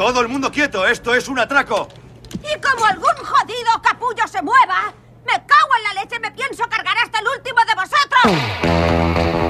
Todo el mundo quieto, esto es un atraco. Y como algún jodido capullo se mueva, me cago en la leche y me pienso cargar hasta el último de vosotros.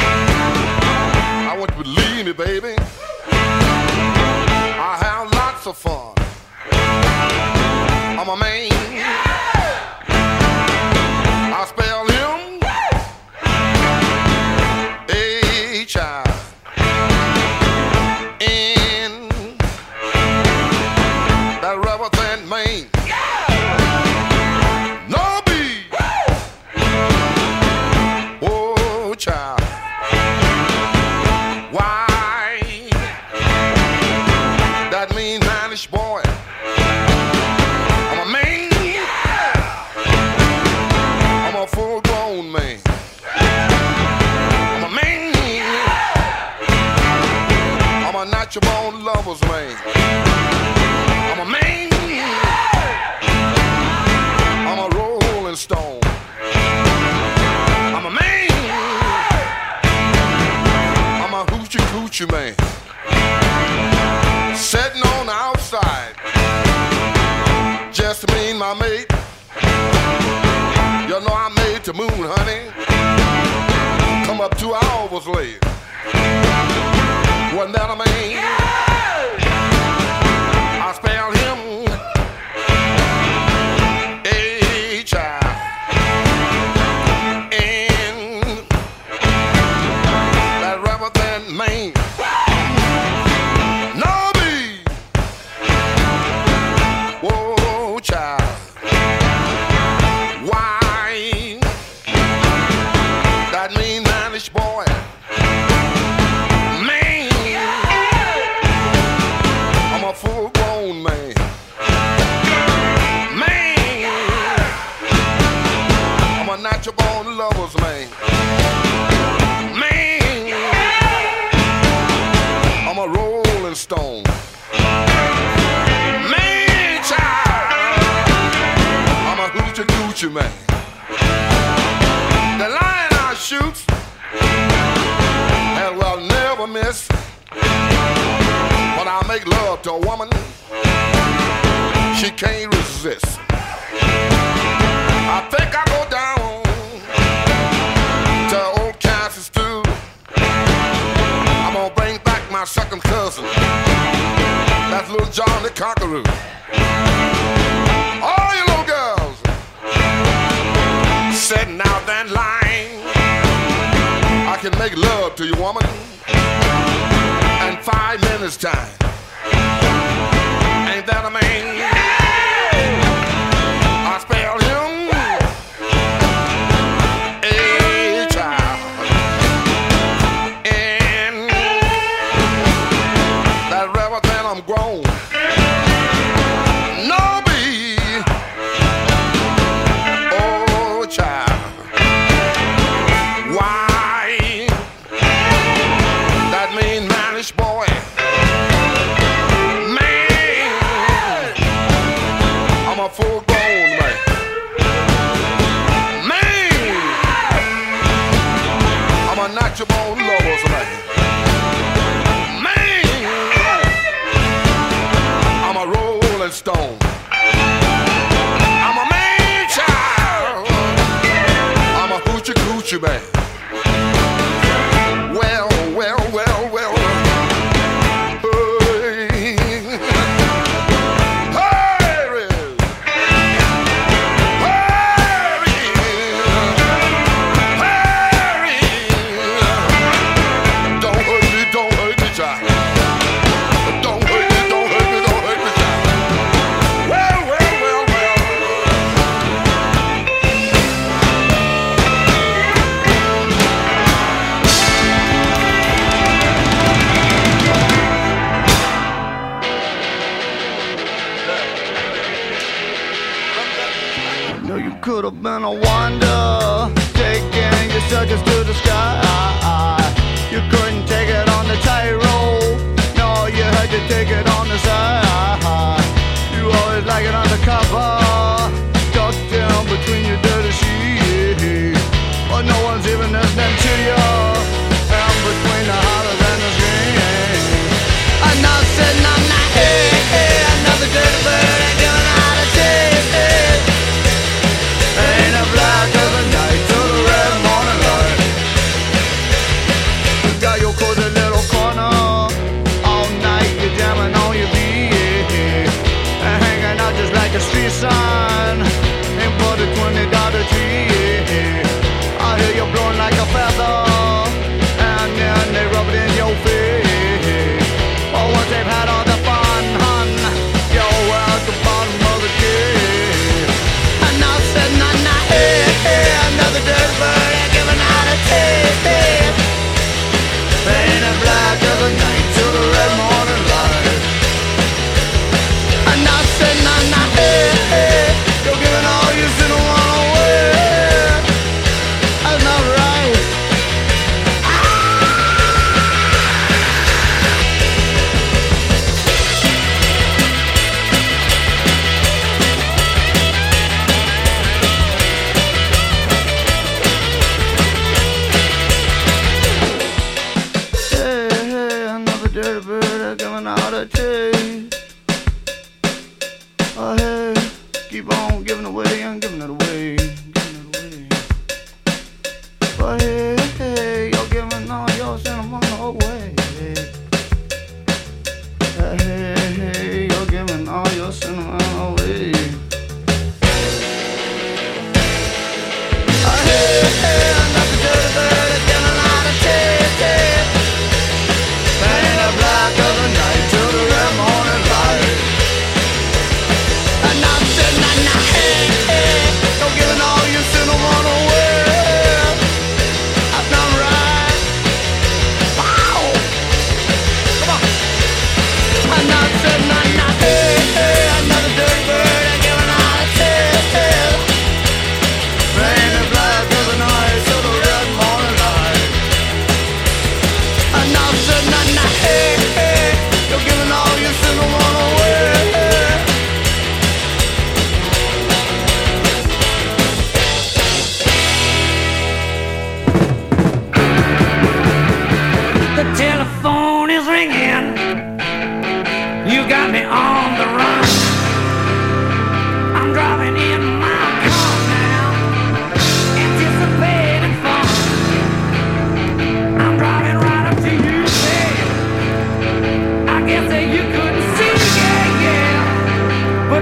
baby, baby. I have lots of fun. I'm a man. humain. make love to a woman, she can't resist. I think I go down to old Kansas too. I'm gonna bring back my second cousin. That's little John the Conqueror. All you little girls setting out that line. I can make love to you, woman, in five minutes time. Ain't that a man? bad.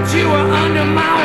But you were under my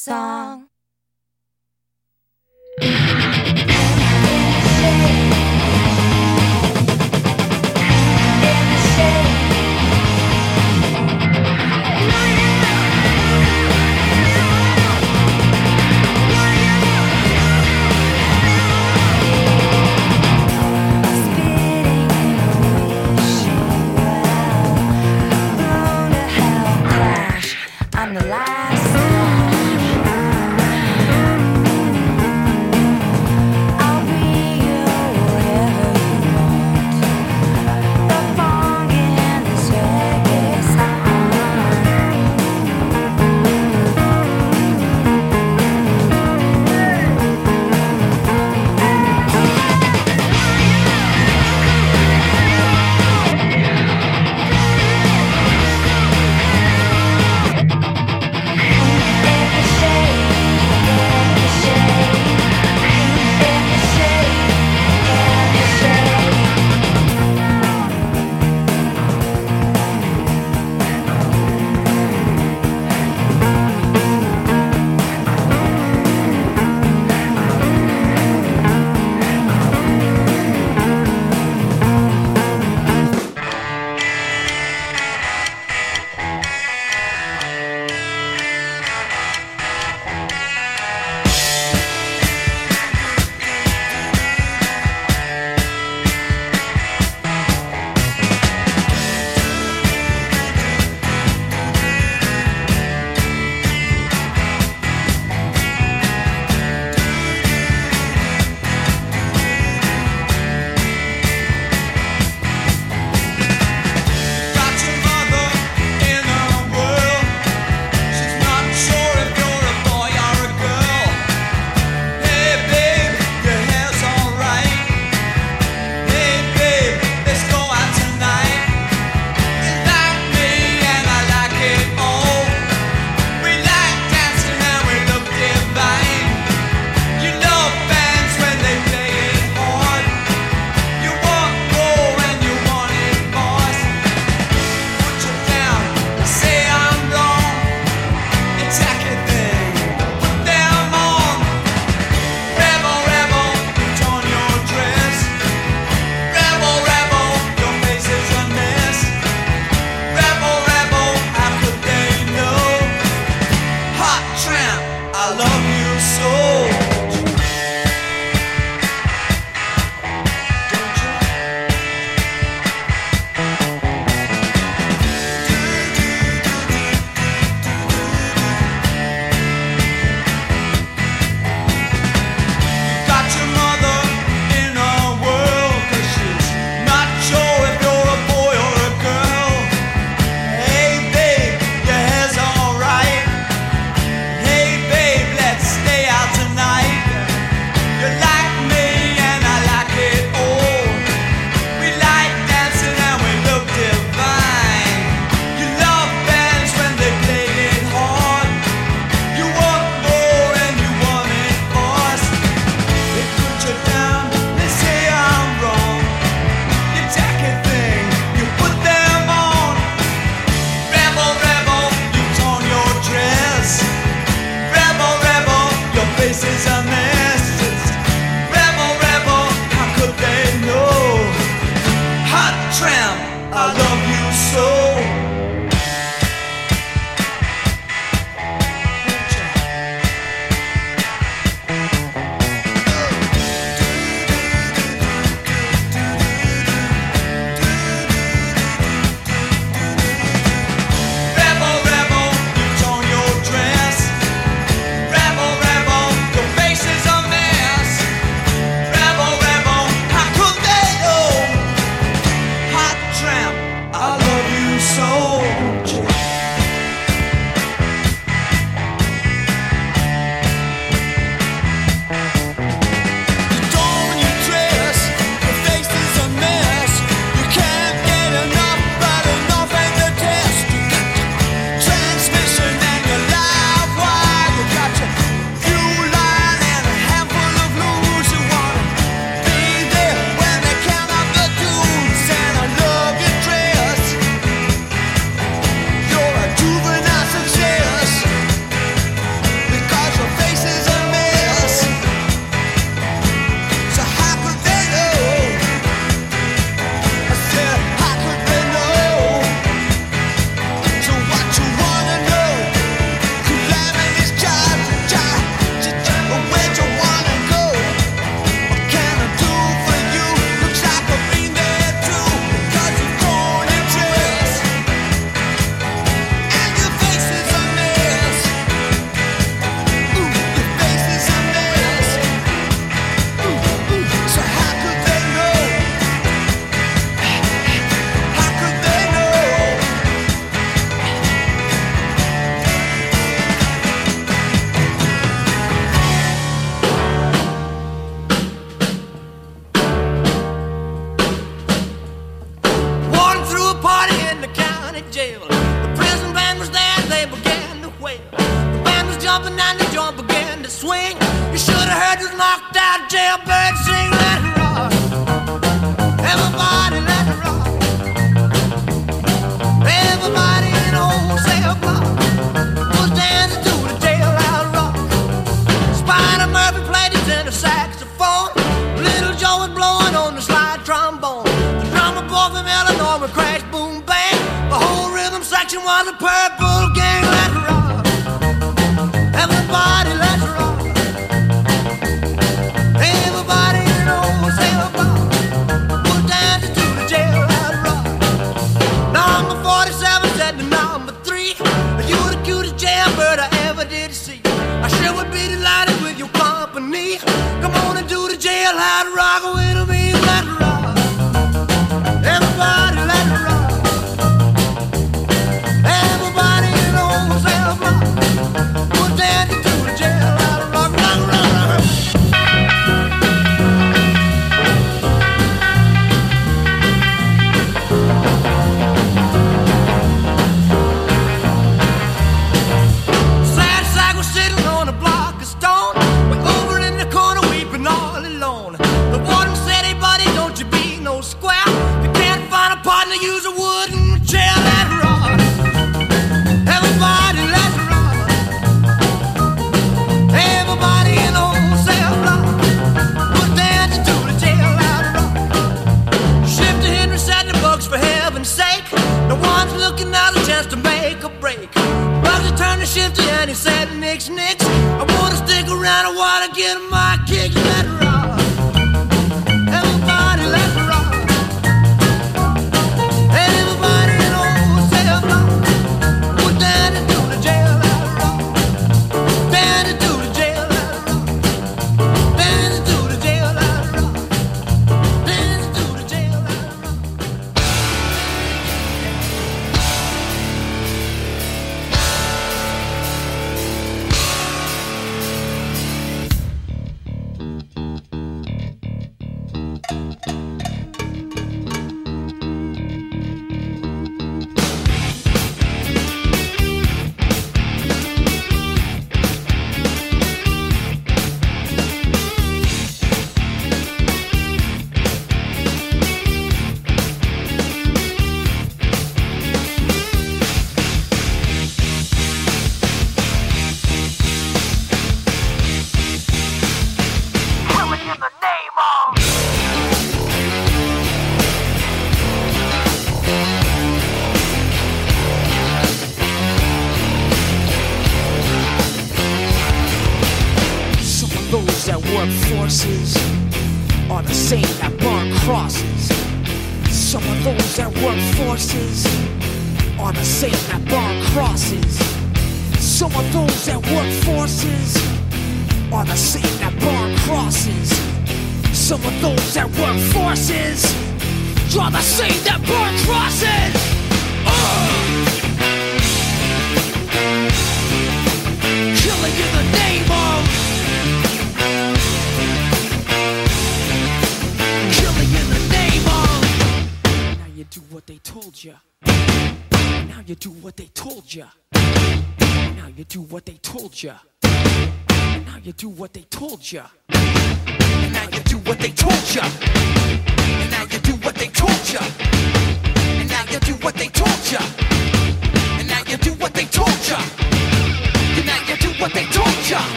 song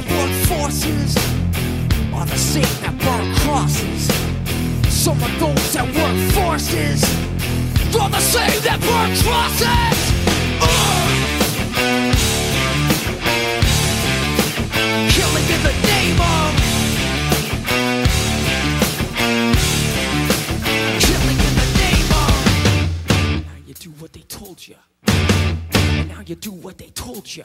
that work forces are the same that burn crosses. Some of those that work forces are the same that burn crosses. Uh! Killing in the name of. Killing in the name of. Now you do what they told you. Now you do what they told you.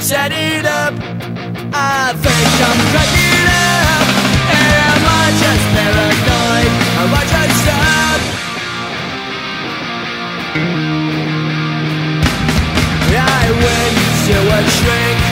set it up. I think I'm cracking up. Am I just paranoid? Am I just stuck? I went to a shrink.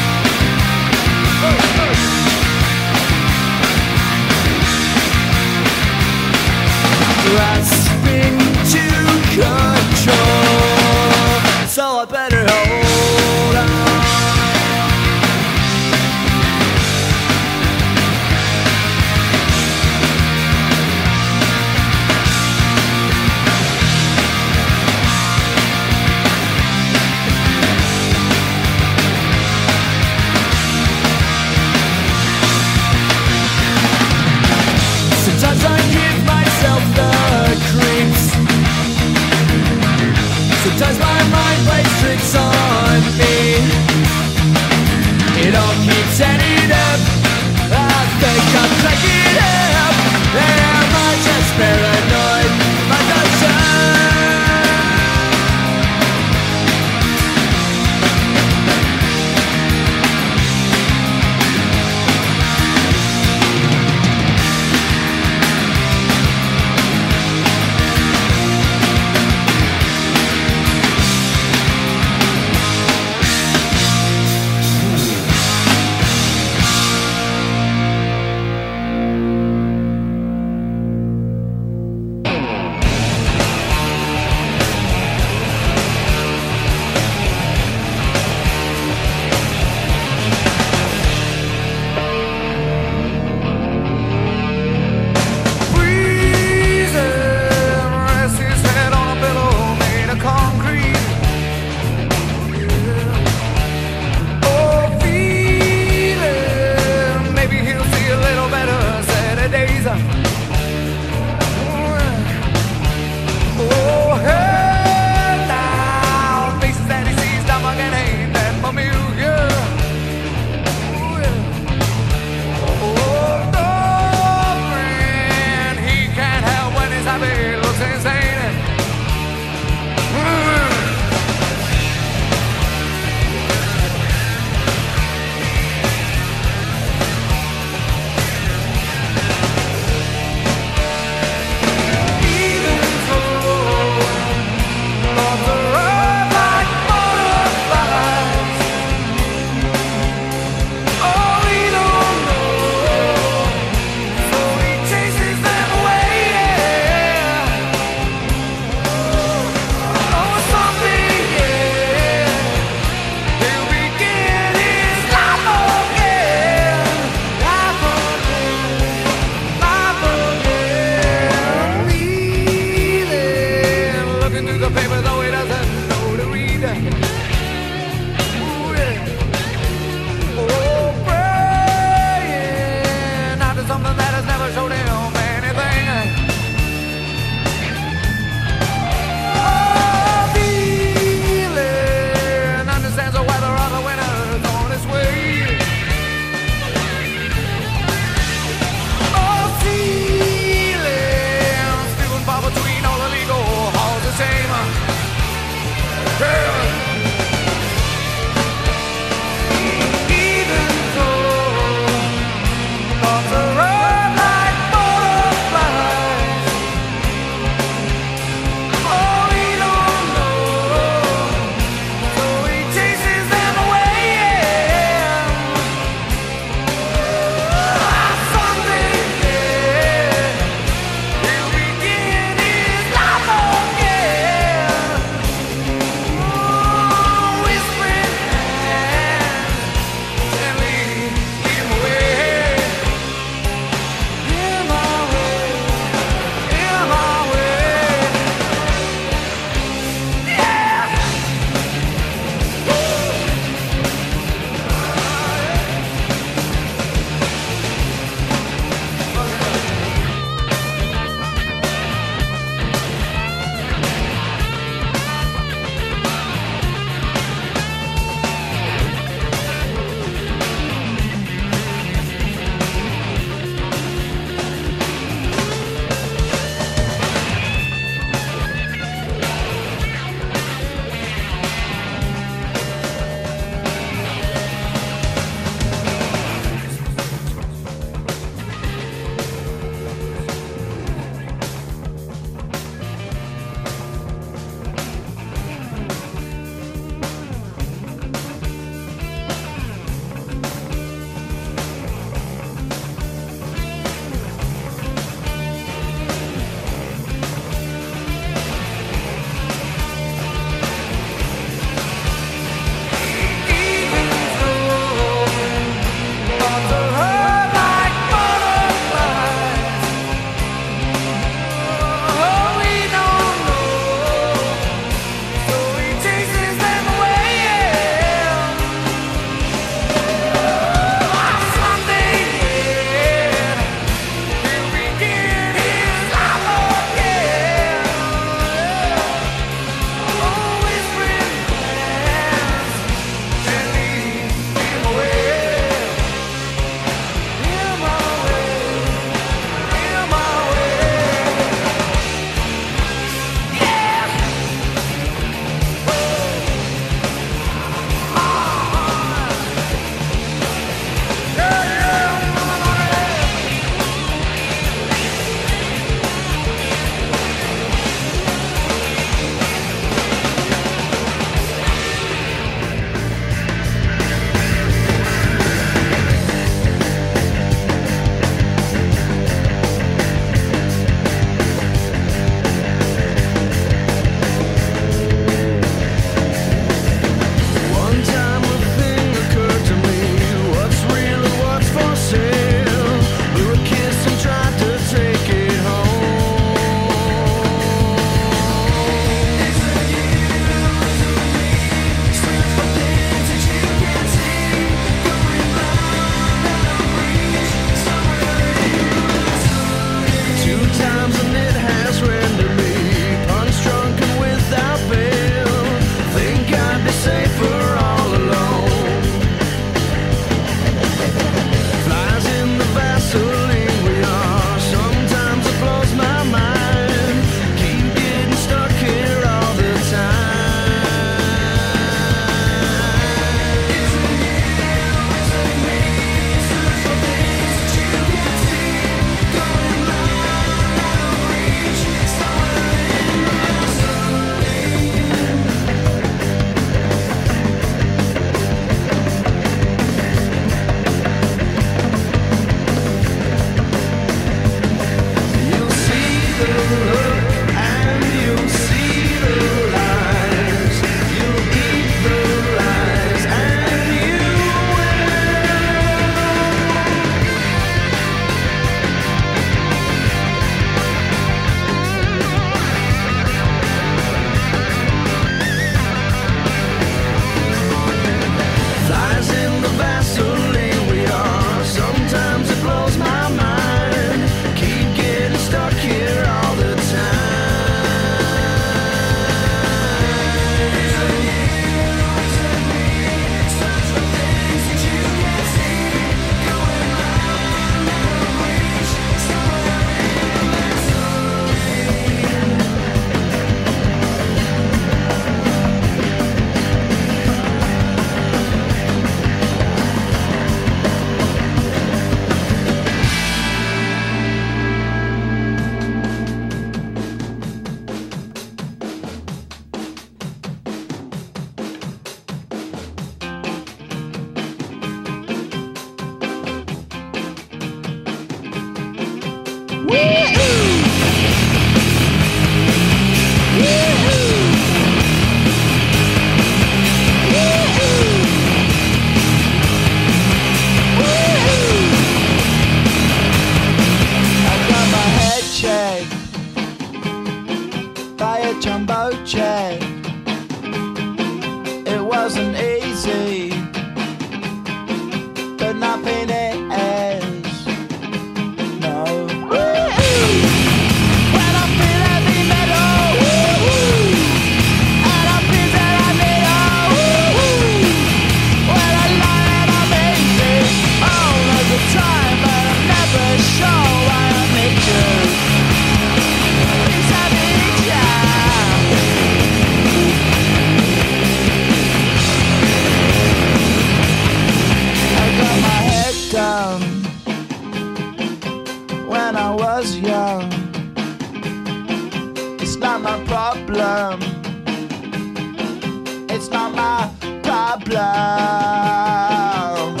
Yeah.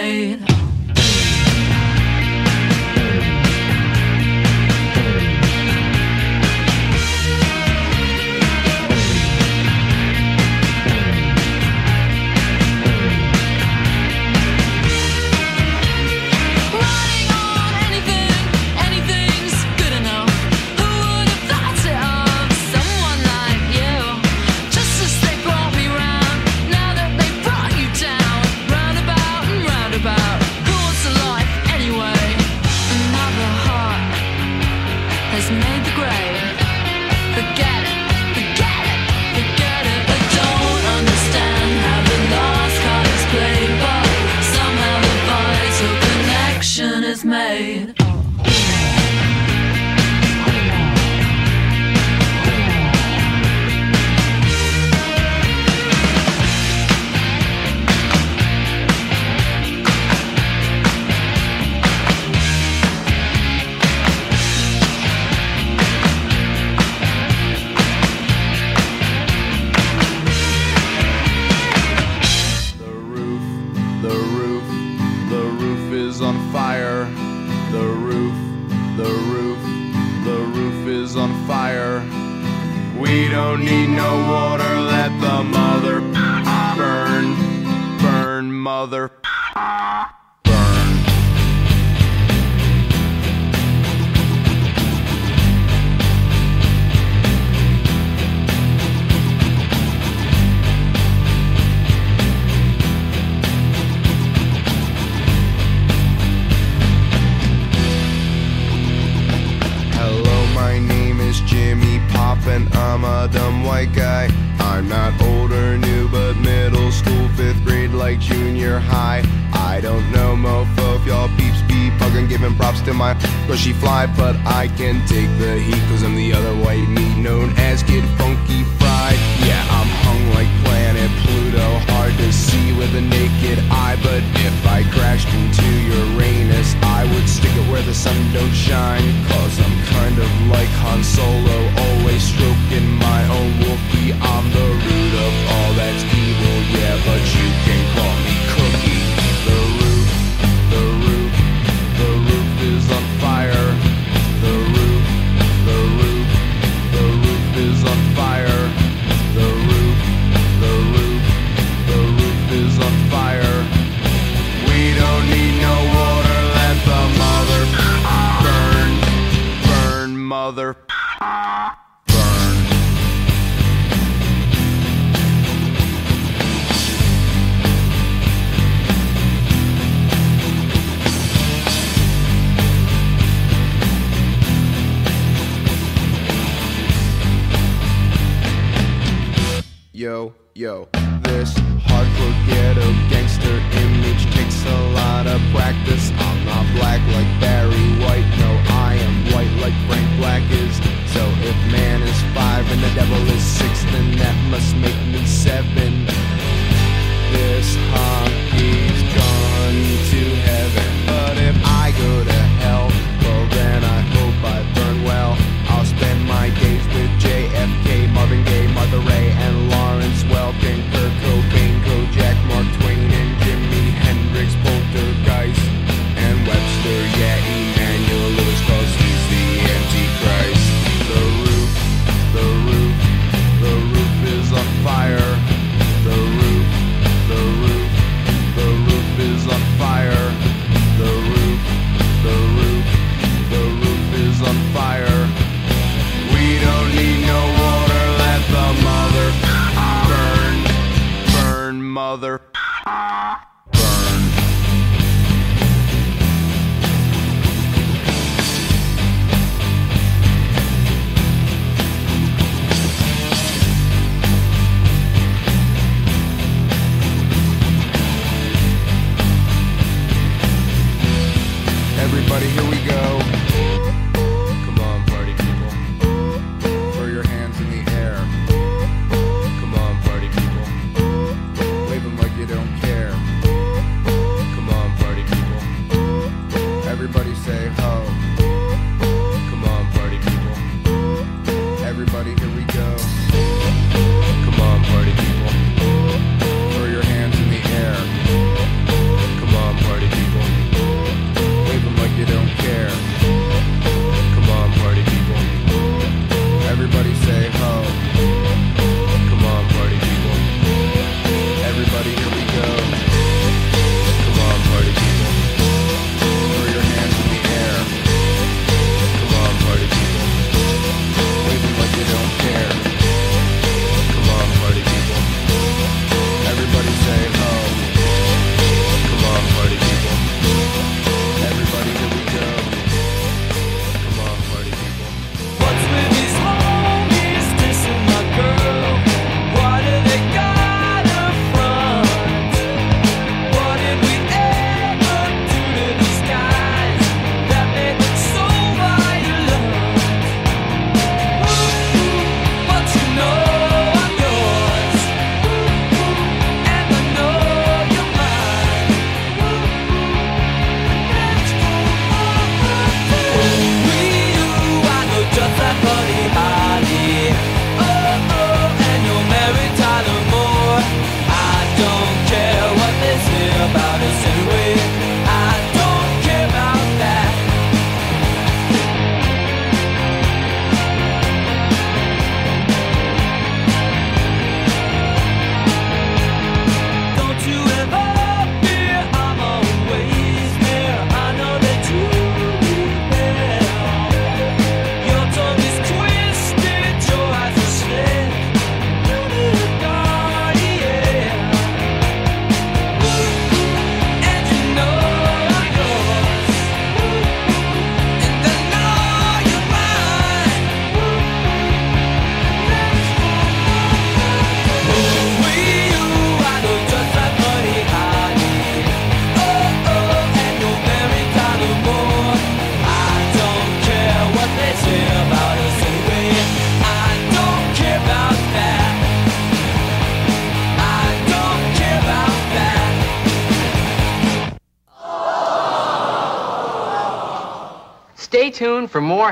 Connection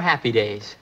happy days.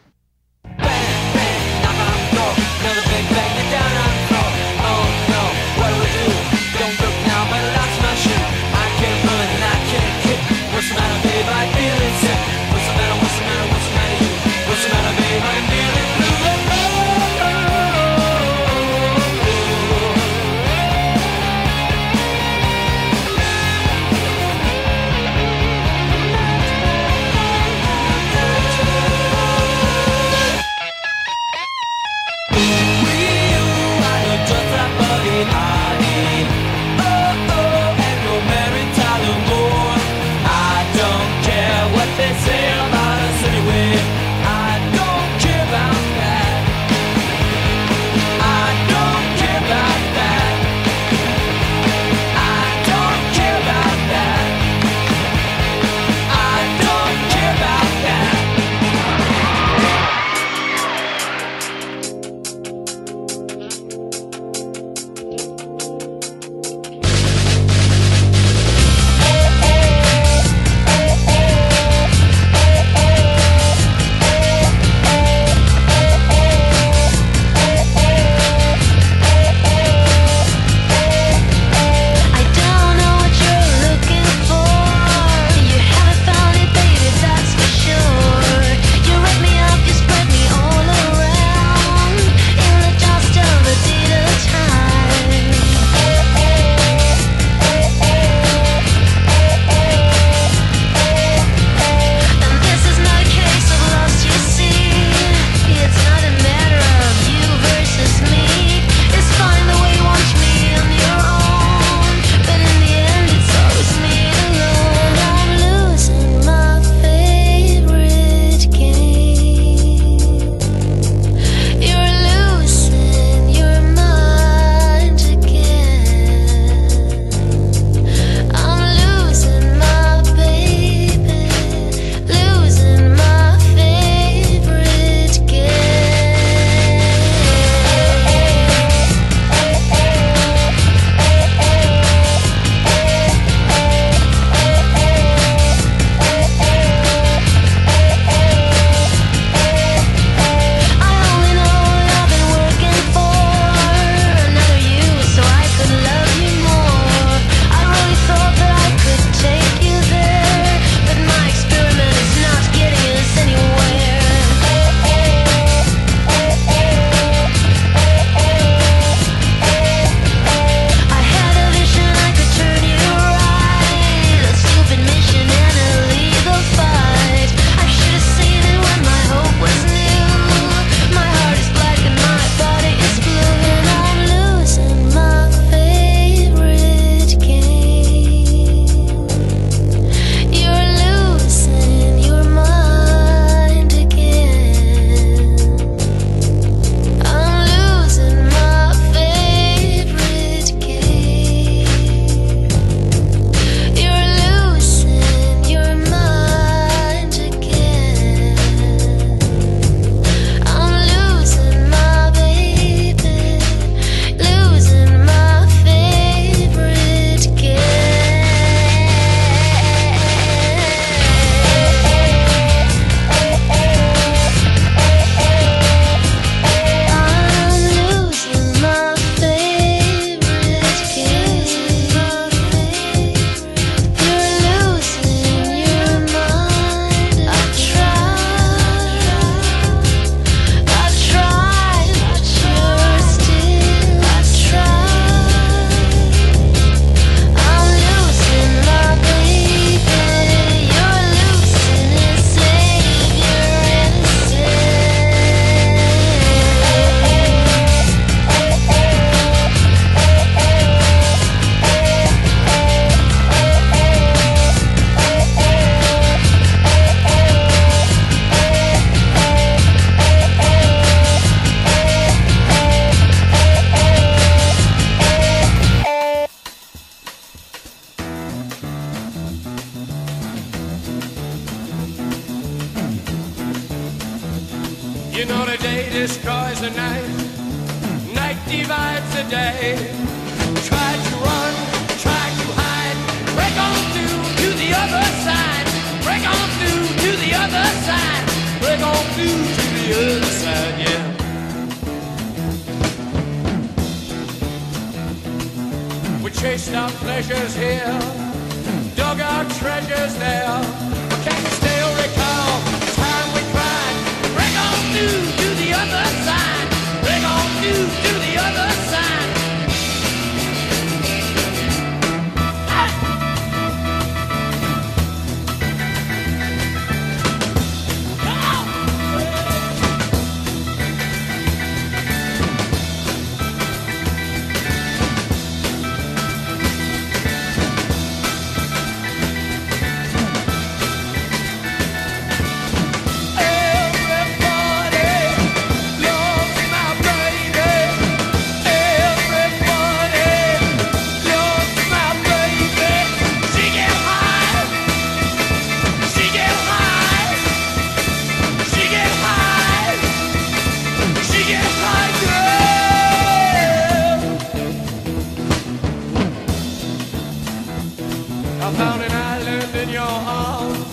Found an island in your arms,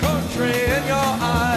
country in your eyes.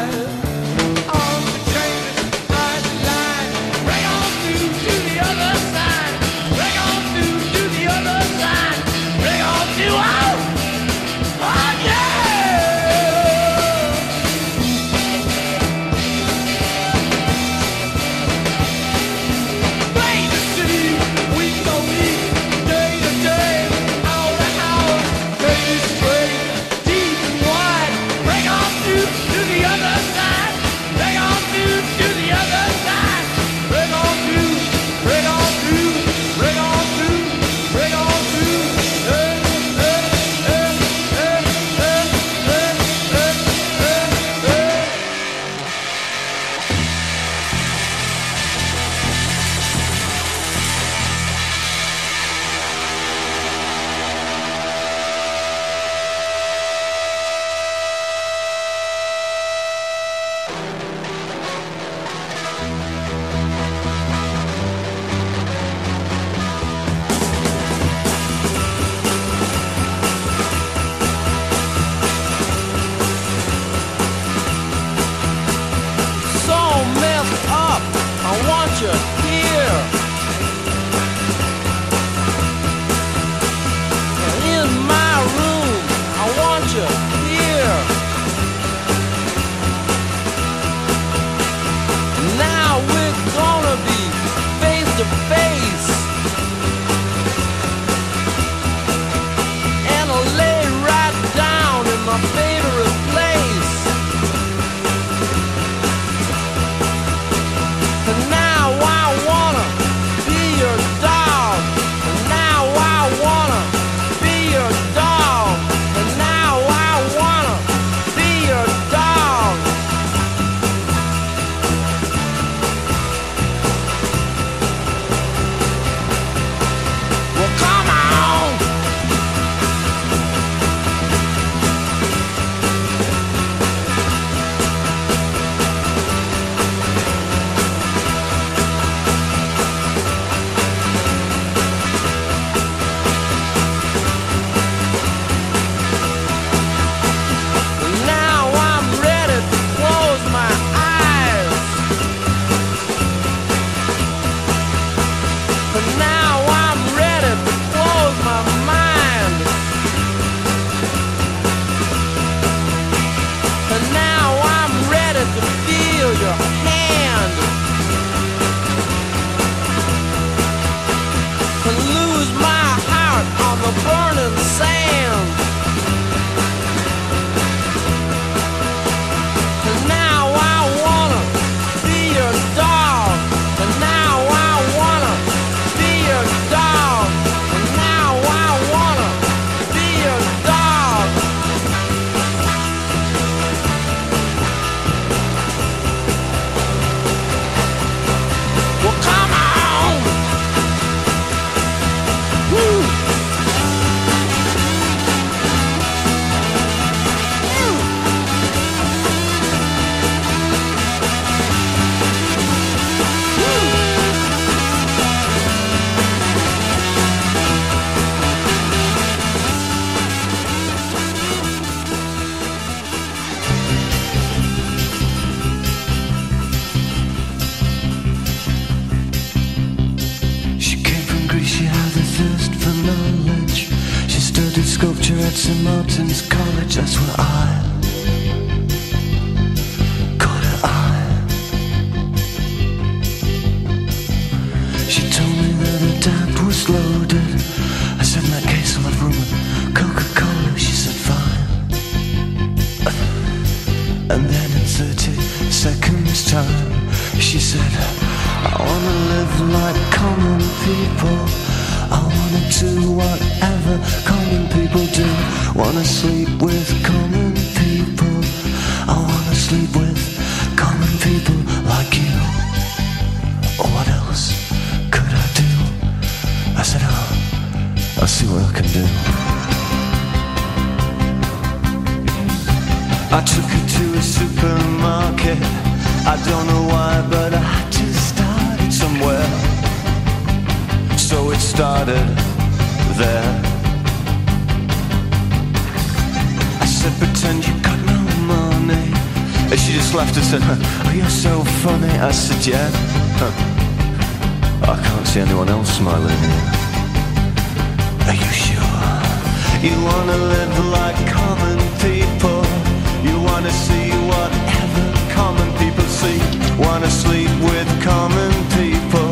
Wanna sleep with common people.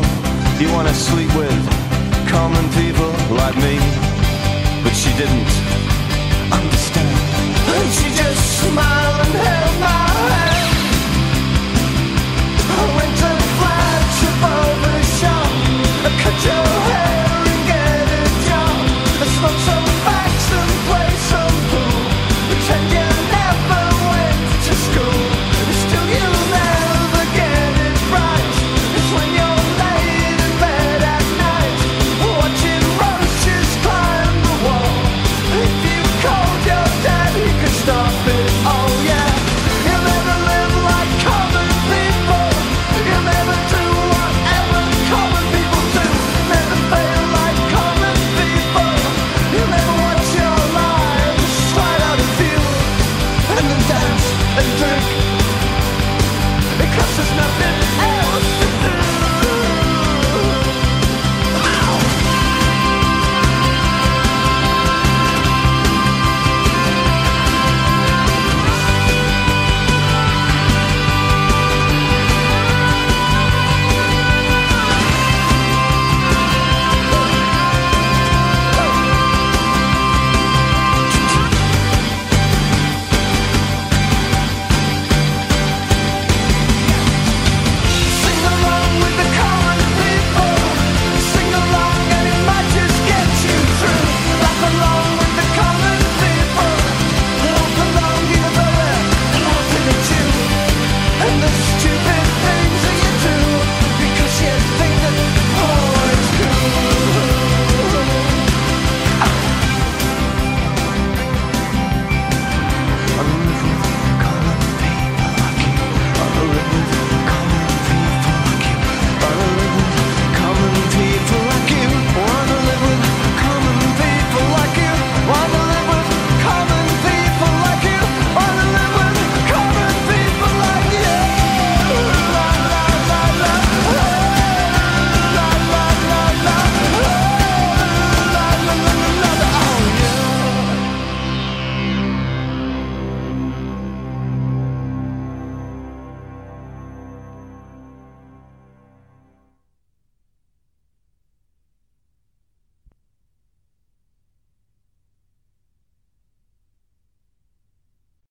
You wanna sleep with common people like me. But she didn't.